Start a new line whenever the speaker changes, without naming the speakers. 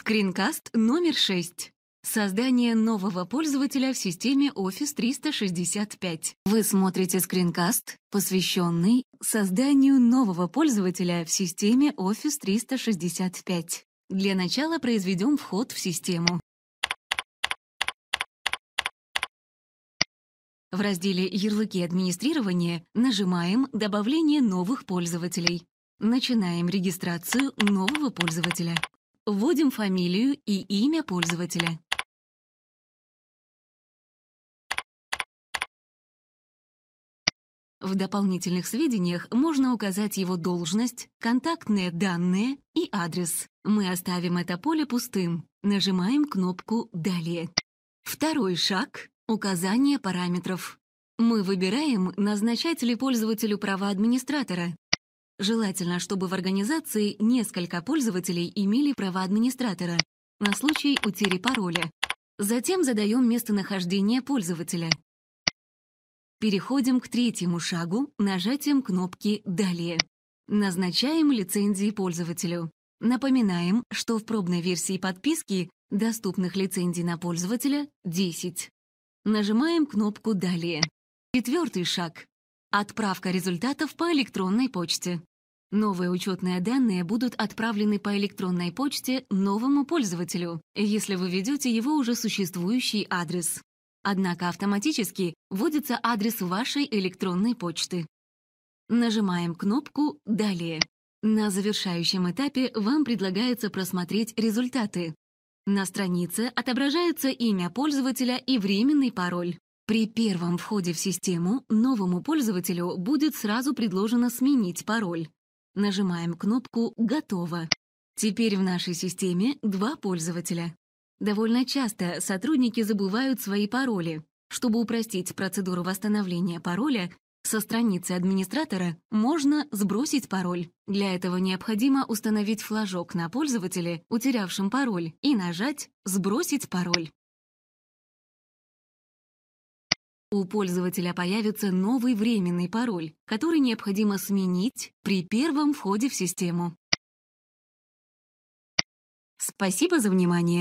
Скринкаст номер 6. Создание нового пользователя в системе Office 365. Вы смотрите скринкаст, посвященный созданию нового пользователя в системе Office 365. Для начала произведем вход в систему. В разделе «Ярлыки администрирования» нажимаем «Добавление новых пользователей». Начинаем регистрацию нового пользователя. Вводим фамилию и имя пользователя. В дополнительных сведениях можно указать его должность, контактные данные и адрес. Мы оставим это поле пустым. Нажимаем кнопку «Далее». Второй шаг — указание параметров. Мы выбираем, назначать ли пользователю права администратора. Желательно, чтобы в организации несколько пользователей имели права администратора на случай утери пароля. Затем задаем местонахождение пользователя. Переходим к третьему шагу нажатием кнопки «Далее». Назначаем лицензии пользователю. Напоминаем, что в пробной версии подписки доступных лицензий на пользователя 10. Нажимаем кнопку «Далее». Четвертый шаг. Отправка результатов по электронной почте. Новые учетные данные будут отправлены по электронной почте новому пользователю, если вы ведете его уже существующий адрес. Однако автоматически вводится адрес вашей электронной почты. Нажимаем кнопку «Далее». На завершающем этапе вам предлагается просмотреть результаты. На странице отображается имя пользователя и временный пароль. При первом входе в систему новому пользователю будет сразу предложено сменить пароль. Нажимаем кнопку «Готово». Теперь в нашей системе два пользователя. Довольно часто сотрудники забывают свои пароли. Чтобы упростить процедуру восстановления пароля, со страницы администратора можно сбросить пароль. Для этого необходимо установить флажок на пользователе, утерявшем пароль, и нажать «Сбросить пароль». У пользователя появится новый временный пароль, который необходимо сменить при первом входе в систему. Спасибо за внимание!